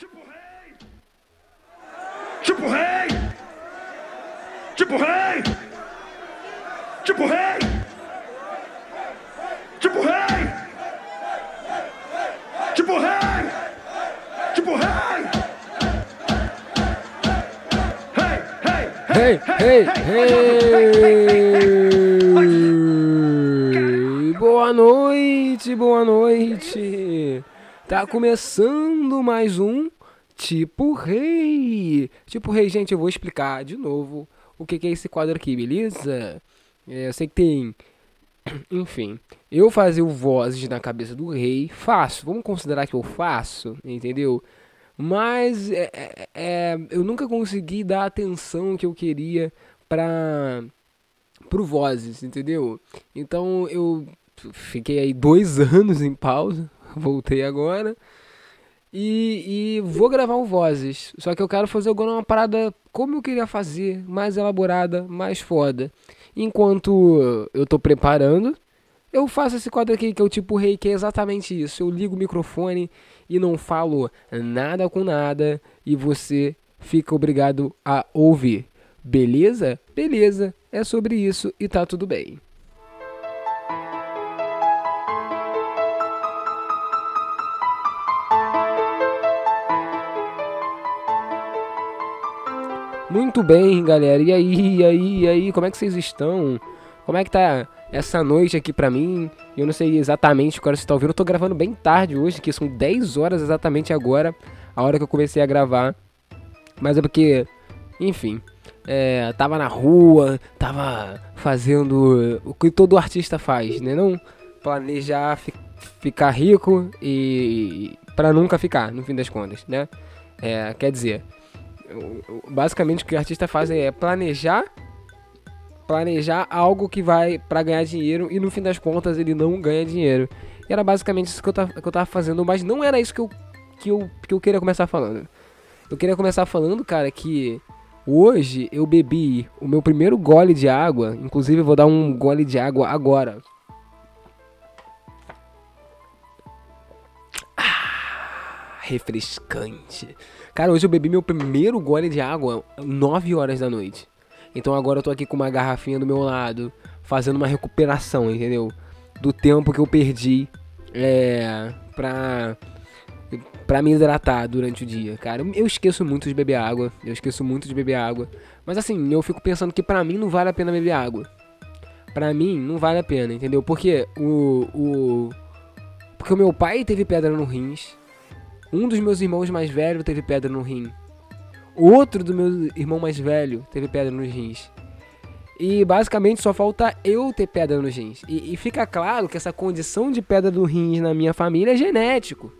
Tipo rei! Tipo rei! Tipo rei! Tipo rei! Tipo rei! Tipo rei! Tipo rei! Hey, hey, Hey, hey! Boa noite, boa noite! Tá começando mais um Tipo Rei! Tipo Rei, gente, eu vou explicar de novo o que é esse quadro aqui, beleza? É, eu sei que tem. Enfim, eu fazer o vozes na cabeça do rei, faço. Vamos considerar que eu faço, entendeu? Mas é, é, é, eu nunca consegui dar a atenção que eu queria para pro Vozes, entendeu? Então eu fiquei aí dois anos em pausa, voltei agora e, e vou gravar o Vozes. Só que eu quero fazer agora uma parada como eu queria fazer, mais elaborada, mais foda. Enquanto eu tô preparando, eu faço esse quadro aqui que é o tipo rei, que é exatamente isso. Eu ligo o microfone e não falo nada com nada e você fica obrigado a ouvir. Beleza? Beleza, é sobre isso e tá tudo bem. Muito bem, galera. E aí, e aí, e aí, como é que vocês estão? Como é que tá essa noite aqui pra mim? Eu não sei exatamente que você tá ouvindo. Eu tô gravando bem tarde hoje, que são 10 horas exatamente agora, a hora que eu comecei a gravar. Mas é porque, enfim, é, tava na rua, tava fazendo o que todo artista faz, né? Não planejar fi ficar rico e para nunca ficar, no fim das contas, né? É, quer dizer, basicamente o que o artista faz é planejar planejar algo que vai para ganhar dinheiro e no fim das contas ele não ganha dinheiro. E era basicamente isso que eu, tava, que eu tava fazendo, mas não era isso que eu, que, eu, que eu queria começar falando. Eu queria começar falando, cara, que hoje eu bebi o meu primeiro gole de água. Inclusive, eu vou dar um gole de água agora. Refrescante. Cara, hoje eu bebi meu primeiro gole de água 9 horas da noite. Então agora eu tô aqui com uma garrafinha do meu lado, fazendo uma recuperação, entendeu? Do tempo que eu perdi é, pra, pra me hidratar durante o dia, cara. Eu esqueço muito de beber água, eu esqueço muito de beber água. Mas assim, eu fico pensando que pra mim não vale a pena beber água. Pra mim não vale a pena, entendeu? Porque o. o porque o meu pai teve pedra no rins. Um dos meus irmãos mais velhos teve pedra no rim. Outro do meu irmão mais velho teve pedra nos rins. E basicamente só falta eu ter pedra nos rins. E, e, fica claro que essa condição de pedra no rins na minha família é genético.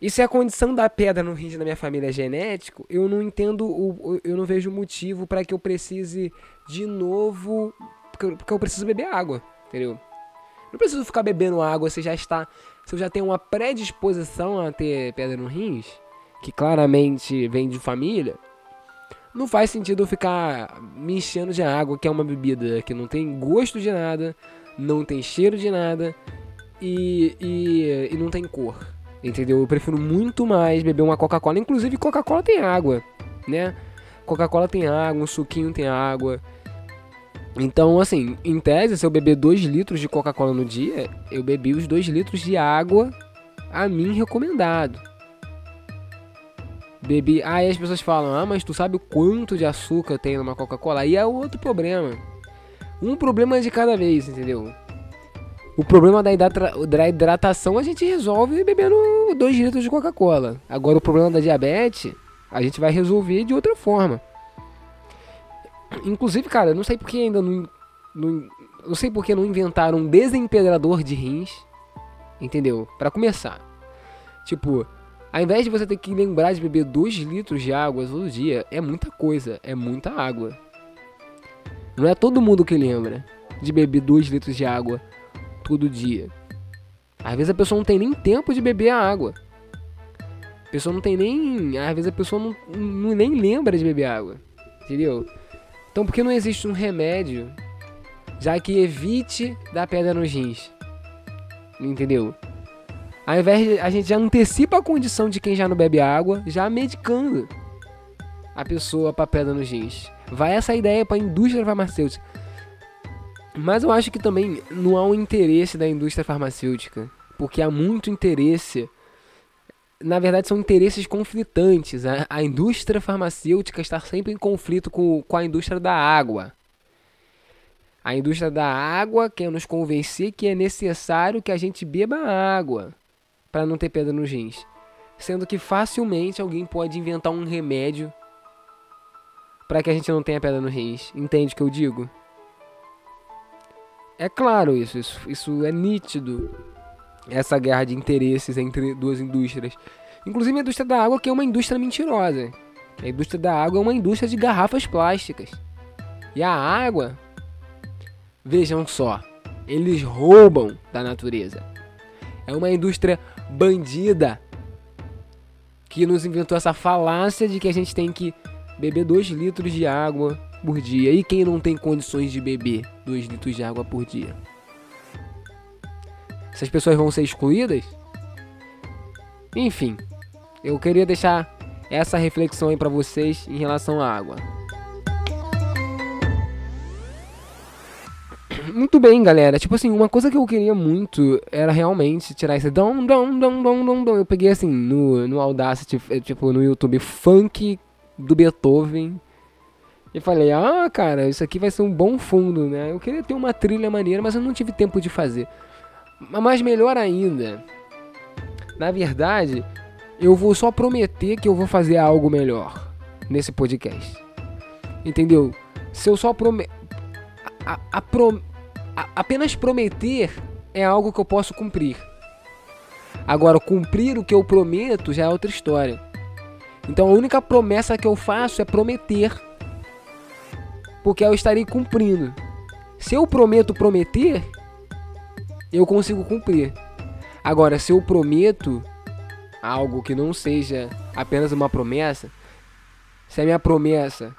E se a condição da pedra no rins na minha família é genético, eu não entendo, o, eu não vejo motivo para que eu precise de novo. Porque eu preciso beber água, entendeu? Não preciso ficar bebendo água se já está. Se eu já tenho uma predisposição a ter pedra no rins que claramente vem de família, não faz sentido eu ficar me enchendo de água, que é uma bebida que não tem gosto de nada, não tem cheiro de nada e, e, e não tem cor. Entendeu? Eu prefiro muito mais beber uma Coca-Cola. Inclusive, Coca-Cola tem água, né? Coca-Cola tem água, um suquinho tem água. Então, assim, em tese, se eu beber 2 litros de Coca-Cola no dia, eu bebi os 2 litros de água a mim recomendado. Bebi. Aí as pessoas falam: Ah, mas tu sabe o quanto de açúcar tem numa Coca-Cola? Aí é outro problema. Um problema de cada vez, entendeu? O problema da, da hidratação a gente resolve bebendo 2 litros de Coca-Cola. Agora o problema da diabetes a gente vai resolver de outra forma. Inclusive, cara, não sei porque ainda não. Não, não sei porque não inventaram um desempedrador de rins. Entendeu? Para começar. Tipo, ao invés de você ter que lembrar de beber 2 litros de água todo dia, é muita coisa, é muita água. Não é todo mundo que lembra de beber 2 litros de água todo dia. Às vezes a pessoa não tem nem tempo de beber a água. A pessoa não tem nem. Às vezes a pessoa não, não nem lembra de beber água. Entendeu? Então por que não existe um remédio já que evite dar pedra nos rins? Entendeu? Ao invés de, a gente já antecipa a condição de quem já não bebe água, já medicando a pessoa para pedra nos rins. Vai essa ideia para a indústria farmacêutica. Mas eu acho que também não há um interesse da indústria farmacêutica, porque há muito interesse. Na verdade, são interesses conflitantes. A, a indústria farmacêutica está sempre em conflito com, com a indústria da água. A indústria da água quer nos convencer que é necessário que a gente beba água para não ter pedra nos rins. Sendo que facilmente alguém pode inventar um remédio para que a gente não tenha pedra nos rins. Entende o que eu digo? É claro isso, isso, isso é nítido. Essa guerra de interesses entre duas indústrias. Inclusive a indústria da água, que é uma indústria mentirosa. A indústria da água é uma indústria de garrafas plásticas. E a água, vejam só, eles roubam da natureza. É uma indústria bandida que nos inventou essa falácia de que a gente tem que beber 2 litros de água por dia. E quem não tem condições de beber 2 litros de água por dia? Essas pessoas vão ser excluídas? Enfim, eu queria deixar essa reflexão aí para vocês em relação à água. Muito bem, galera. Tipo assim, uma coisa que eu queria muito era realmente tirar esse dom, dom, dom, dom, dom, dom. Eu peguei assim no, no Audacity, tipo no YouTube, funk do Beethoven. E falei, ah, cara, isso aqui vai ser um bom fundo, né? Eu queria ter uma trilha maneira, mas eu não tive tempo de fazer. Mas melhor ainda, na verdade, eu vou só prometer que eu vou fazer algo melhor nesse podcast. Entendeu? Se eu só prometer. Pro... apenas prometer é algo que eu posso cumprir. Agora, cumprir o que eu prometo já é outra história. Então a única promessa que eu faço é prometer. Porque eu estarei cumprindo. Se eu prometo prometer, eu consigo cumprir. Agora, se eu prometo algo que não seja apenas uma promessa, se a minha promessa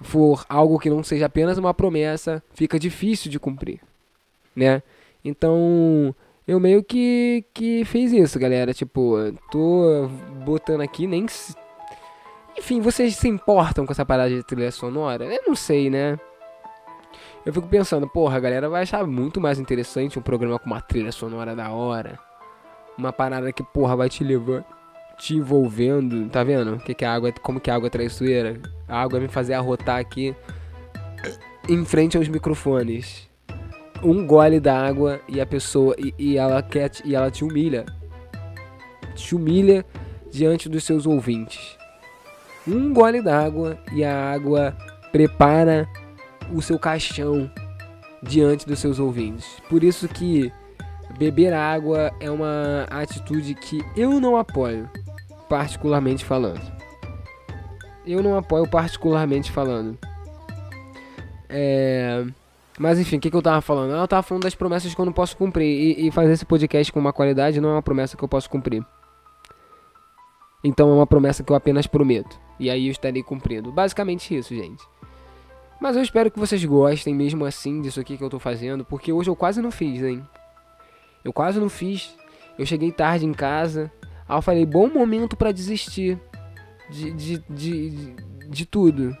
for algo que não seja apenas uma promessa, fica difícil de cumprir, né? Então, eu meio que, que fiz isso, galera. Tipo, tô botando aqui, nem. Enfim, vocês se importam com essa parada de trilha sonora? Eu não sei, né? Eu fico pensando, porra, a galera vai achar muito mais interessante um programa com uma trilha sonora da hora. Uma parada que, porra, vai te levar, te envolvendo. Tá vendo? Que que a água, como que a água é traiçoeira? A água vai me fazer arrotar aqui em frente aos microfones um gole da água e a pessoa e, e, ela quer e ela te humilha. Te humilha diante dos seus ouvintes. Um gole d'água e a água prepara o seu caixão diante dos seus ouvintes. Por isso que beber água é uma atitude que eu não apoio, particularmente falando. Eu não apoio particularmente falando. É mas enfim, o que, que eu tava falando? Eu tava falando das promessas que eu não posso cumprir. E, e, fazer esse podcast com uma qualidade não é uma promessa que eu posso cumprir. Então é uma promessa que eu apenas prometo. E aí eu estarei cumprindo. Basicamente isso, gente. Mas eu espero que vocês gostem mesmo assim disso aqui que eu tô fazendo. Porque hoje eu quase não fiz, hein? Eu quase não fiz. Eu cheguei tarde em casa. Aí eu falei, bom momento para desistir de, de, de, de, de tudo.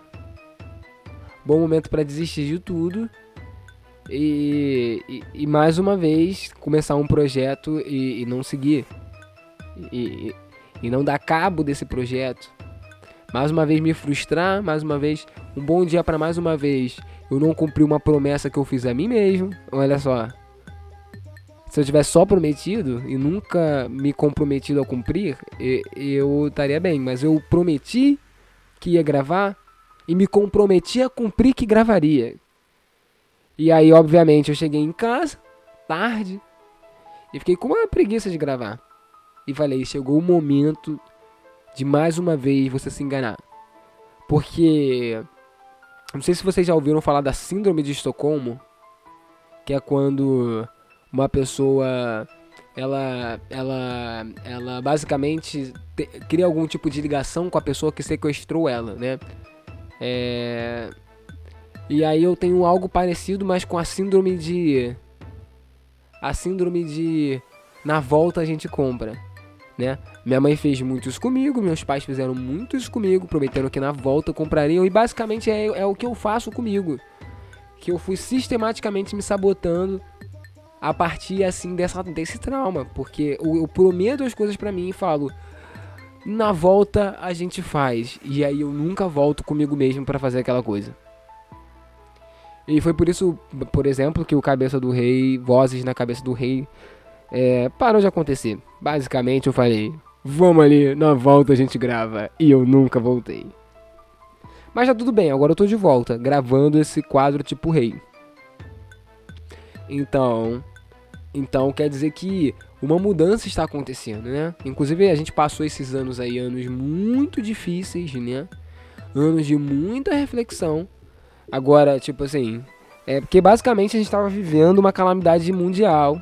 Bom momento para desistir de tudo e, e, e, mais uma vez começar um projeto e, e não seguir e, e não dar cabo desse projeto mais uma vez me frustrar mais uma vez um bom dia para mais uma vez. Eu não cumpri uma promessa que eu fiz a mim mesmo. Olha só. Se eu tivesse só prometido e nunca me comprometido a cumprir eu estaria bem. Mas eu prometi que ia gravar e me comprometi a cumprir que gravaria. E aí, obviamente, eu cheguei em casa, tarde, e fiquei com uma preguiça de gravar. E falei, chegou o momento de mais uma vez você se enganar. Porque não sei se vocês já ouviram falar da síndrome de Estocolmo, que é quando uma pessoa ela ela ela basicamente te, cria algum tipo de ligação com a pessoa que sequestrou ela, né? É, e aí eu tenho algo parecido, mas com a síndrome de. A síndrome de na volta a gente compra, né? Minha mãe fez muito isso comigo, meus pais fizeram muito isso comigo, prometendo que na volta comprariam, e basicamente é, é o que eu faço comigo. Que eu fui sistematicamente me sabotando a partir assim dessa, desse trauma, porque eu, eu prometo as coisas para mim e falo, na volta a gente faz, e aí eu nunca volto comigo mesmo para fazer aquela coisa. E foi por isso, por exemplo, que o Cabeça do Rei, Vozes na Cabeça do Rei, é, parou de acontecer. Basicamente eu falei, vamos ali, na volta a gente grava. E eu nunca voltei. Mas já tudo bem, agora eu tô de volta, gravando esse quadro tipo rei. Então, então quer dizer que uma mudança está acontecendo, né? Inclusive a gente passou esses anos aí, anos muito difíceis, né? Anos de muita reflexão. Agora, tipo assim, é porque basicamente a gente estava vivendo uma calamidade mundial,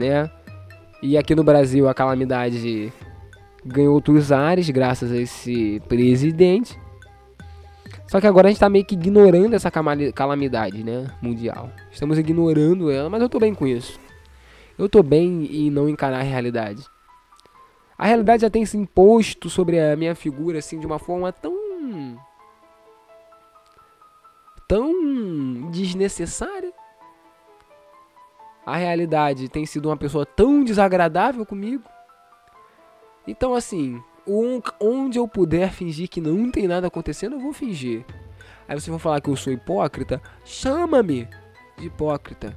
né? E aqui no Brasil a calamidade ganhou outros ares graças a esse presidente. Só que agora a gente tá meio que ignorando essa calamidade, né? Mundial. Estamos ignorando ela, mas eu tô bem com isso. Eu tô bem em não encarar a realidade. A realidade já tem se imposto sobre a minha figura, assim, de uma forma tão. tão desnecessária a realidade tem sido uma pessoa tão desagradável comigo. Então, assim, onde eu puder fingir que não tem nada acontecendo, eu vou fingir. Aí vocês vão falar que eu sou hipócrita? Chama-me de hipócrita.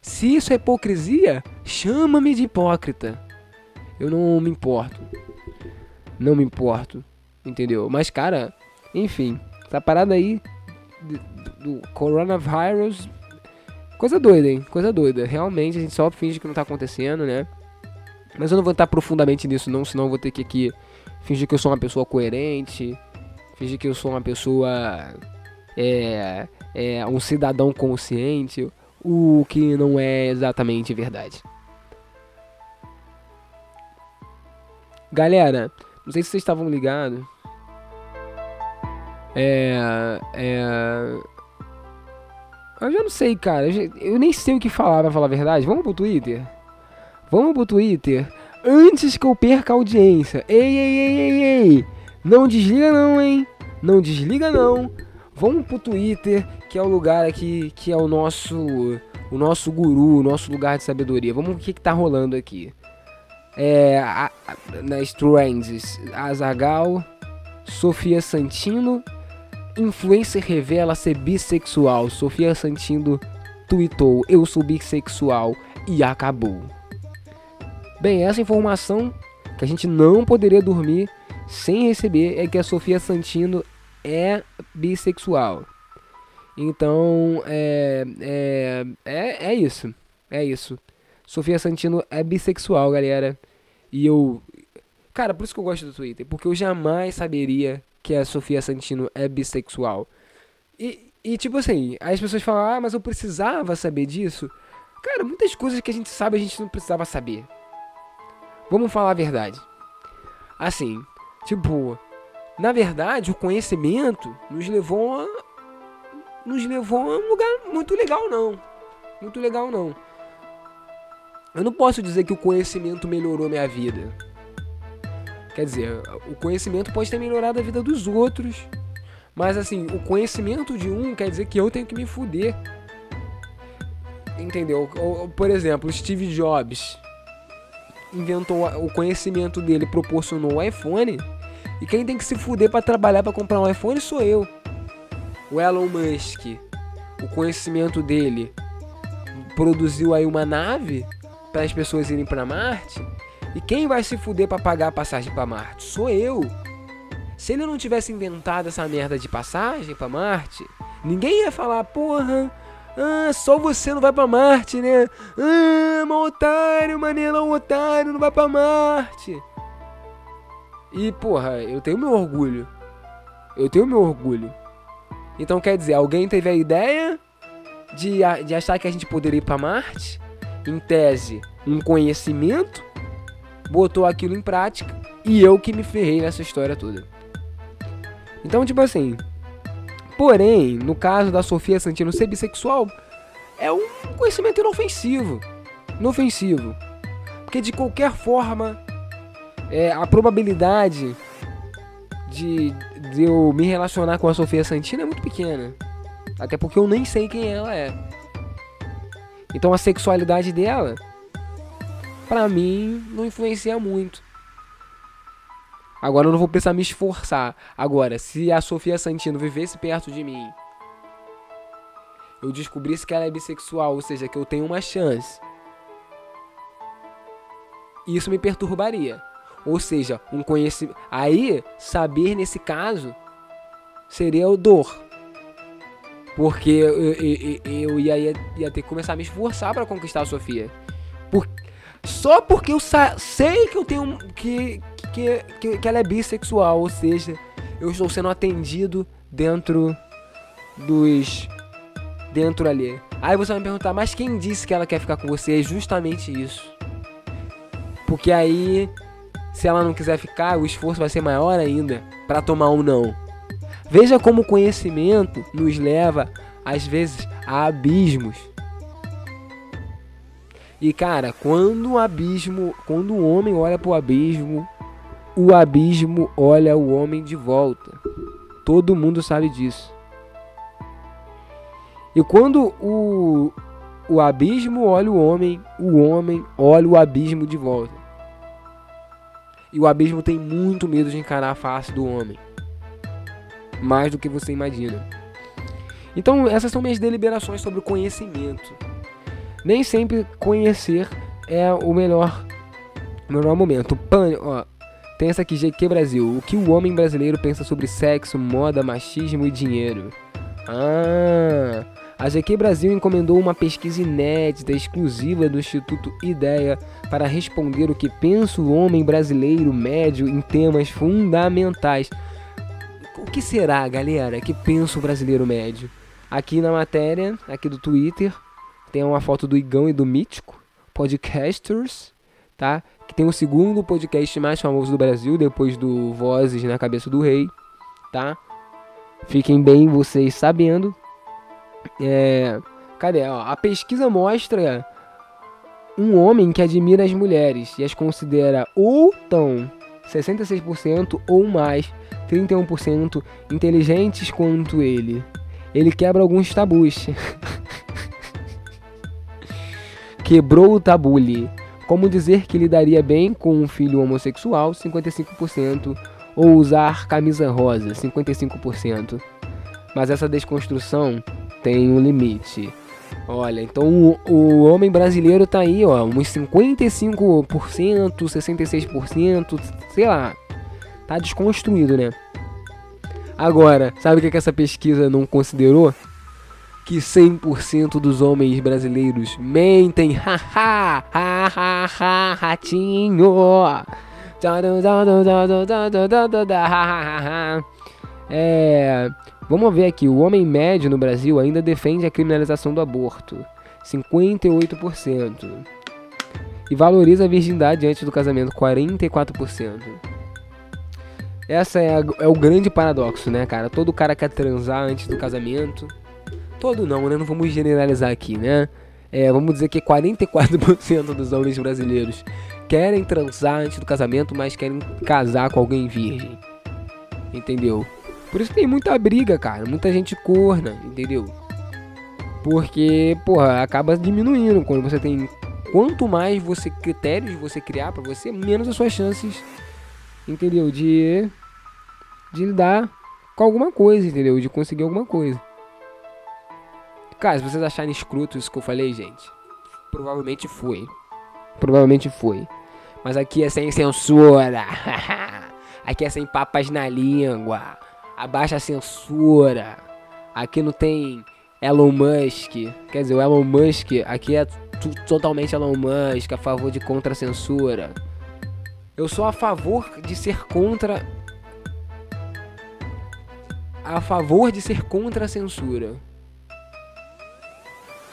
Se isso é hipocrisia, chama-me de hipócrita. Eu não me importo. Não me importo. Entendeu? Mas, cara, enfim, essa parada aí do, do coronavírus Coisa doida, hein? Coisa doida. Realmente a gente só finge que não tá acontecendo, né? Mas eu não vou estar profundamente nisso, não, senão eu vou ter que aqui fingir que eu sou uma pessoa coerente, fingir que eu sou uma pessoa. É, é, um cidadão consciente, o que não é exatamente verdade. Galera, não sei se vocês estavam ligados. É. É. Eu já não sei, cara. Eu nem sei o que falar, pra falar a verdade. Vamos pro Twitter? Vamos pro Twitter? Antes que eu perca a audiência. Ei, ei, ei, ei, ei. Não desliga não, hein? Não desliga não. Vamos pro Twitter, que é o lugar aqui, que é o nosso o nosso guru, o nosso lugar de sabedoria. Vamos ver o que, que tá rolando aqui. É, a, a, nas trends, Azagal, Sofia Santino Influencer revela ser bissexual. Sofia Santino tweetou: Eu sou bissexual e acabou. Bem, essa informação que a gente não poderia dormir sem receber é que a Sofia Santino é bissexual. Então, é, é, é, é isso. É isso. Sofia Santino é bissexual, galera. E eu. Cara, por isso que eu gosto do Twitter. Porque eu jamais saberia que a Sofia Santino é bissexual. E, e tipo assim, as pessoas falam, ah, mas eu precisava saber disso. Cara, muitas coisas que a gente sabe a gente não precisava saber. Vamos falar a verdade. Assim, tipo, na verdade, o conhecimento nos levou a, nos levou a um lugar muito legal não. Muito legal não. Eu não posso dizer que o conhecimento melhorou minha vida. Quer dizer, o conhecimento pode ter melhorado a vida dos outros. Mas assim, o conhecimento de um quer dizer que eu tenho que me fuder. Entendeu? Por exemplo, Steve Jobs inventou o conhecimento dele, proporcionou o iPhone. E quem tem que se fuder para trabalhar para comprar um iPhone sou eu. O Elon Musk, o conhecimento dele produziu aí uma nave para as pessoas irem para Marte. E quem vai se fuder para pagar a passagem para Marte? Sou eu. Se ele não tivesse inventado essa merda de passagem para Marte, ninguém ia falar, porra, ah, só você não vai para Marte, né? Ah, um otário, manela, otário, não vai para Marte. E, porra, eu tenho meu orgulho. Eu tenho meu orgulho. Então, quer dizer, alguém teve a ideia de, de achar que a gente poderia ir para Marte? Em tese, um conhecimento botou aquilo em prática e eu que me ferrei nessa história toda. Então, tipo assim. Porém, no caso da Sofia Santino ser bissexual, é um conhecimento inofensivo. inofensivo. Porque de qualquer forma, é, a probabilidade de, de eu me relacionar com a Sofia Santina é muito pequena. Até porque eu nem sei quem ela é. Então a sexualidade dela, pra mim, não influencia muito. Agora eu não vou precisar me esforçar. Agora, se a Sofia Santino vivesse perto de mim, eu descobrisse que ela é bissexual, ou seja, que eu tenho uma chance. Isso me perturbaria. Ou seja, um conhecimento. Aí, saber nesse caso seria o dor. Porque eu, eu, eu ia, ia, ter que começar a me esforçar para conquistar a Sofia. Por, só porque eu sei que eu tenho. Que, que, que, que ela é bissexual. Ou seja, eu estou sendo atendido dentro dos. Dentro ali. Aí você vai me perguntar, mas quem disse que ela quer ficar com você? É justamente isso. Porque aí, se ela não quiser ficar, o esforço vai ser maior ainda para tomar um não. Veja como o conhecimento nos leva, às vezes, a abismos. E cara, quando o abismo, quando o homem olha para o abismo, o abismo olha o homem de volta. Todo mundo sabe disso. E quando o, o abismo olha o homem, o homem olha o abismo de volta. E o abismo tem muito medo de encarar a face do homem mais do que você imagina. Então, essas são minhas deliberações sobre o conhecimento. Nem sempre conhecer é o melhor, melhor momento. Pan, ó, tem essa aqui, GQ Brasil. O que o homem brasileiro pensa sobre sexo, moda, machismo e dinheiro? Ah, a GQ Brasil encomendou uma pesquisa inédita, exclusiva do Instituto Ideia, para responder o que pensa o homem brasileiro médio em temas fundamentais o que será, galera, que pensa o brasileiro médio? Aqui na matéria, aqui do Twitter, tem uma foto do Igão e do Mítico, podcasters, tá? Que tem o segundo podcast mais famoso do Brasil, depois do Vozes na Cabeça do Rei, tá? Fiquem bem vocês sabendo. É... Cadê? Ó, a pesquisa mostra um homem que admira as mulheres e as considera ou tão 66% ou mais 31% inteligentes quanto ele. Ele quebra alguns tabus. Quebrou o tabule. Como dizer que lidaria bem com um filho homossexual, 55%, ou usar camisa rosa, 55%. Mas essa desconstrução tem um limite. Olha, então o, o homem brasileiro tá aí, ó, uns 55%, 66%, sei lá. Tá desconstruído, né? Agora, sabe o que, que essa pesquisa não considerou? Que 100% dos homens brasileiros mentem. Haha, haha, ha, ratinho. É, vamos ver aqui. O homem médio no Brasil ainda defende a criminalização do aborto. 58%. E valoriza a virgindade antes do casamento. 44%. Essa é, a, é, o grande paradoxo, né, cara? Todo cara quer transar antes do casamento. Todo não, né? Não vamos generalizar aqui, né? É, vamos dizer que 44% dos homens brasileiros querem transar antes do casamento, mas querem casar com alguém virgem. Entendeu? Por isso tem muita briga, cara. Muita gente corna, entendeu? Porque, porra, acaba diminuindo quando você tem. Quanto mais você critérios você criar para você, menos as suas chances entendeu? De, de lidar com alguma coisa, entendeu? De conseguir alguma coisa. Cara, se vocês acharem escroto isso que eu falei, gente, provavelmente foi. Provavelmente foi. Mas aqui é sem censura. aqui é sem papas na língua. Abaixa a censura. Aqui não tem Elon Musk. Quer dizer, o Elon Musk aqui é totalmente Elon Musk a favor de contra censura. Eu sou a favor de ser contra. A favor de ser contra a censura.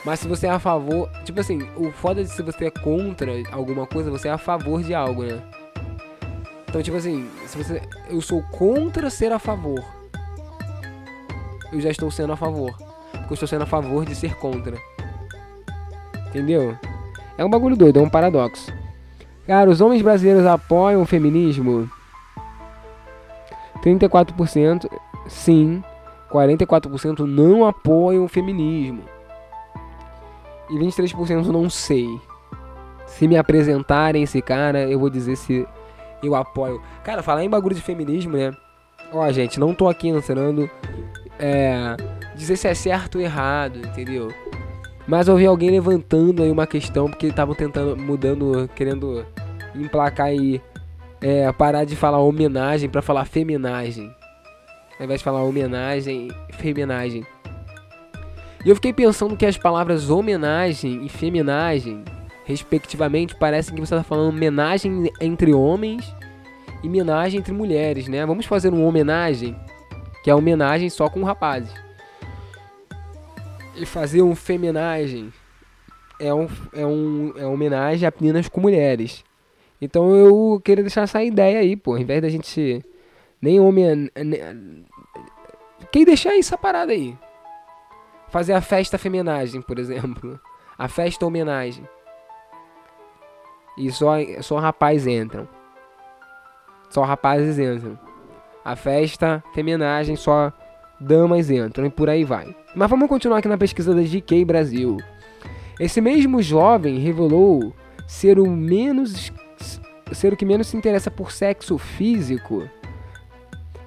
Mas se você é a favor. Tipo assim, o foda de se você é contra alguma coisa, você é a favor de algo, né? Então, tipo assim, se você. Eu sou contra ser a favor. Eu já estou sendo a favor. Porque eu estou sendo a favor de ser contra. Entendeu? É um bagulho doido, é um paradoxo. Cara, os homens brasileiros apoiam o feminismo? 34% sim, 44% não apoiam o feminismo. E 23% não sei. Se me apresentarem esse cara, eu vou dizer se eu apoio. Cara, falar em bagulho de feminismo, né? Ó, gente, não tô aqui ensinando é, dizer se é certo ou errado, entendeu? Mas eu vi alguém levantando aí uma questão porque estavam tentando, mudando, querendo emplacar aí, é, parar de falar homenagem para falar feminagem. Ao invés de falar homenagem, feminagem. E eu fiquei pensando que as palavras homenagem e feminagem, respectivamente, parecem que você está falando homenagem entre homens e homenagem entre mulheres, né? Vamos fazer uma homenagem, que é homenagem só com rapazes. E fazer um feminagem é um, é um é homenagem a meninas com mulheres. Então eu queria deixar essa ideia aí, pô, ao invés da gente nem homem quem deixar essa parada aí. Fazer a festa feminagem, por exemplo. A festa homenagem. E só, só rapazes entram. Só rapazes entram. A festa feminagem só damas entram e por aí vai. Mas vamos continuar aqui na pesquisa da GK Brasil. Esse mesmo jovem revelou ser o menos ser o que menos se interessa por sexo físico.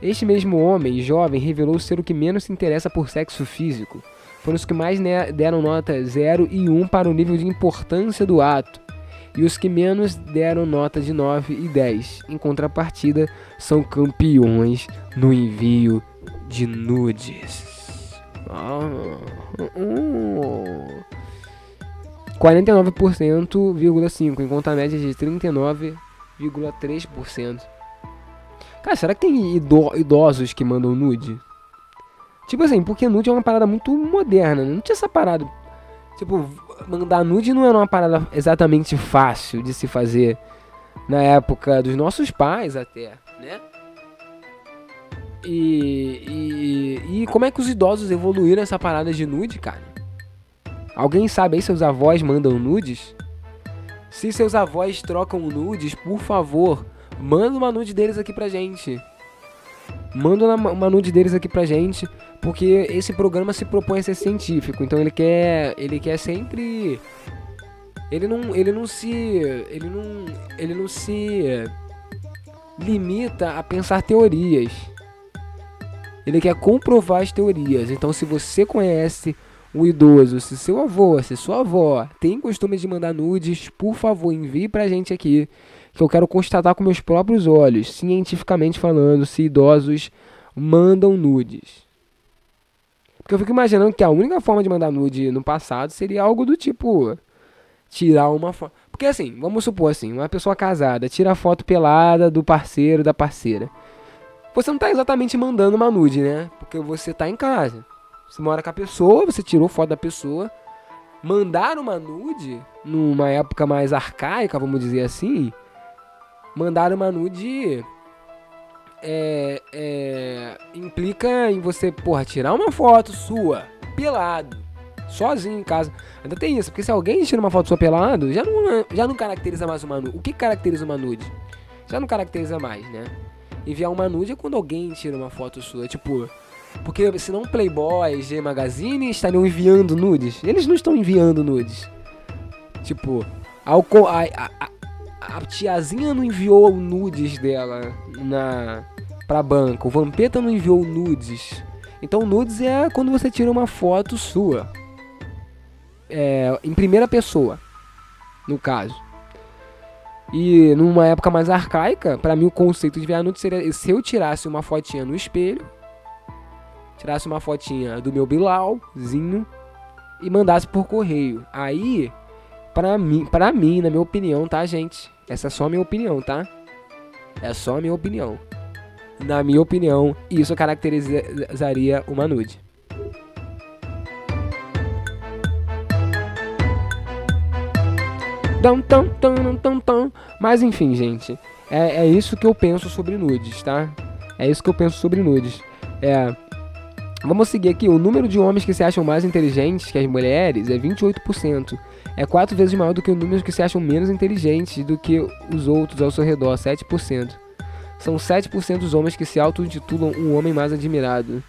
Este mesmo homem jovem revelou ser o que menos se interessa por sexo físico. Foram os que mais deram nota 0 e 1 para o nível de importância do ato, e os que menos deram nota de 9 e 10. Em contrapartida, são campeões no envio de nudes. Ah, uh, 49,5, enquanto a média é de 39,3%. Cara, será que tem idosos que mandam nude? Tipo assim, porque nude é uma parada muito moderna, não tinha essa parada. Tipo, mandar nude não era uma parada exatamente fácil de se fazer na época dos nossos pais até, né? E, e, e como é que os idosos evoluíram essa parada de nude, cara? Alguém sabe aí se seus avós mandam nudes? Se seus avós trocam nudes, por favor, manda uma nude deles aqui pra gente. Manda uma nude deles aqui pra gente, porque esse programa se propõe a ser científico, então ele quer, ele quer sempre ele não, ele não se, ele não, ele não se limita a pensar teorias. Ele quer comprovar as teorias. Então, se você conhece um idoso, se seu avô, se sua avó tem costume de mandar nudes, por favor, envie pra gente aqui que eu quero constatar com meus próprios olhos, cientificamente falando, se idosos mandam nudes. Porque eu fico imaginando que a única forma de mandar nude no passado seria algo do tipo tirar uma foto. Porque assim, vamos supor assim, uma pessoa casada tira a foto pelada do parceiro, da parceira. Você não está exatamente mandando uma nude, né? Porque você está em casa. Você mora com a pessoa, você tirou foto da pessoa. Mandar uma nude, numa época mais arcaica, vamos dizer assim, mandar uma nude é, é, implica em você, porra, tirar uma foto sua, pelado, sozinho em casa. Ainda tem isso, porque se alguém tira uma foto sua pelado, já não, já não caracteriza mais uma nude. O que caracteriza uma nude? Já não caracteriza mais, né? Enviar uma nude é quando alguém tira uma foto sua, tipo... Porque senão Playboy, G Magazine estariam enviando nudes. Eles não estão enviando nudes. Tipo, ao, a, a, a tiazinha não enviou nudes dela na pra banca. O Vampeta não enviou nudes. Então nudes é quando você tira uma foto sua. É, em primeira pessoa, no caso. E numa época mais arcaica, para mim o conceito de enviar nudes seria se eu tirasse uma fotinha no espelho, tirasse uma fotinha do meu Bilalzinho e mandasse por correio. Aí, para mim, para mim, na minha opinião, tá, gente? Essa é só a minha opinião, tá? É só a minha opinião. Na minha opinião, isso caracterizaria uma nude. Mas enfim, gente. É, é isso que eu penso sobre nudes, tá? É isso que eu penso sobre nudes. É. Vamos seguir aqui. O número de homens que se acham mais inteligentes que as mulheres é 28%. É quatro vezes maior do que o número que se acham menos inteligentes do que os outros ao seu redor, 7%. São 7% dos homens que se auto-intitulam um homem mais admirado.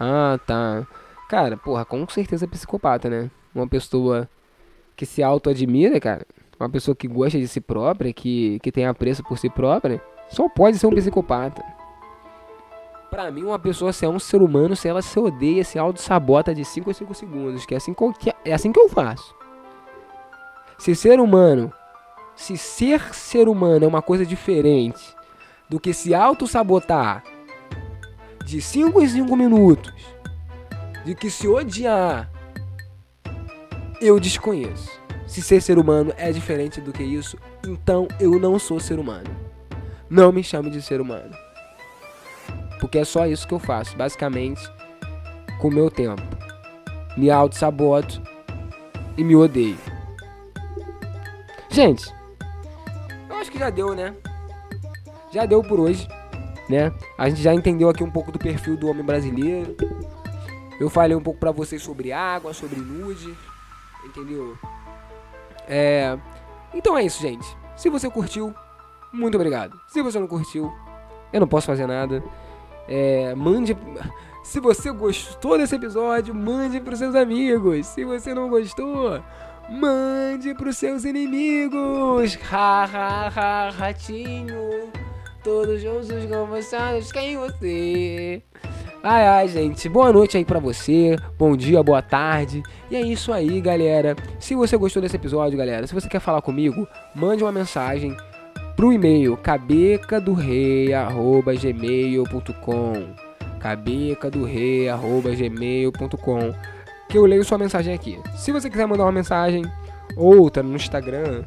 Ah, tá. Cara, porra, com certeza é psicopata, né? Uma pessoa que se auto-admira, cara. Uma pessoa que gosta de si própria, que, que tem apreço por si própria, só pode ser um psicopata. Pra mim, uma pessoa se é um ser humano se ela se odeia, se auto-sabota de 5 a 5 segundos, que é assim que, é assim que eu faço. Se ser humano, se ser ser humano é uma coisa diferente do que se auto-sabotar de 5 em 5 minutos, de que se odiar, eu desconheço. Se ser ser humano é diferente do que isso, então eu não sou ser humano. Não me chame de ser humano. Porque é só isso que eu faço, basicamente, com o meu tempo. Me auto-saboto e me odeio. Gente, eu acho que já deu, né? Já deu por hoje, né? A gente já entendeu aqui um pouco do perfil do homem brasileiro. Eu falei um pouco para vocês sobre água, sobre nude, entendeu? É... Então é isso, gente. Se você curtiu, muito obrigado. Se você não curtiu, eu não posso fazer nada. É, mande. Se você gostou desse episódio, mande para seus amigos. Se você não gostou, mande para seus inimigos. Ha ha ha, ratinho. Todos juntos conversados, quem você? Ai ai, gente, boa noite aí pra você, bom dia, boa tarde. E é isso aí, galera. Se você gostou desse episódio, galera, se você quer falar comigo, mande uma mensagem pro e-mail cabecadorei@gmail.com. cabecadorei@gmail.com. Que eu leio sua mensagem aqui. Se você quiser mandar uma mensagem outra no Instagram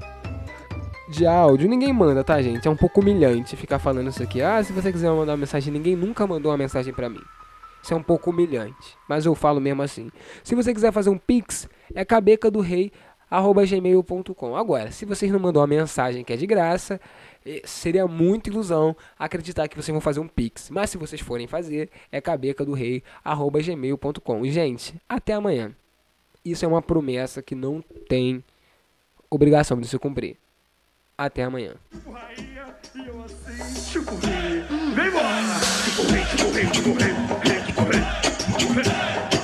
de áudio, ninguém manda, tá, gente? É um pouco humilhante ficar falando isso aqui. Ah, se você quiser mandar uma mensagem, ninguém nunca mandou uma mensagem para mim. Isso é um pouco humilhante, mas eu falo mesmo assim. Se você quiser fazer um pix, é cabecadorei@gmail.com gmail.com. Agora, se vocês não mandou uma mensagem que é de graça, seria muita ilusão acreditar que vocês vão fazer um pix. Mas se vocês forem fazer, é cabecadorei@gmail.com. Gente, até amanhã. Isso é uma promessa que não tem obrigação de se cumprir. Até amanhã. Rei.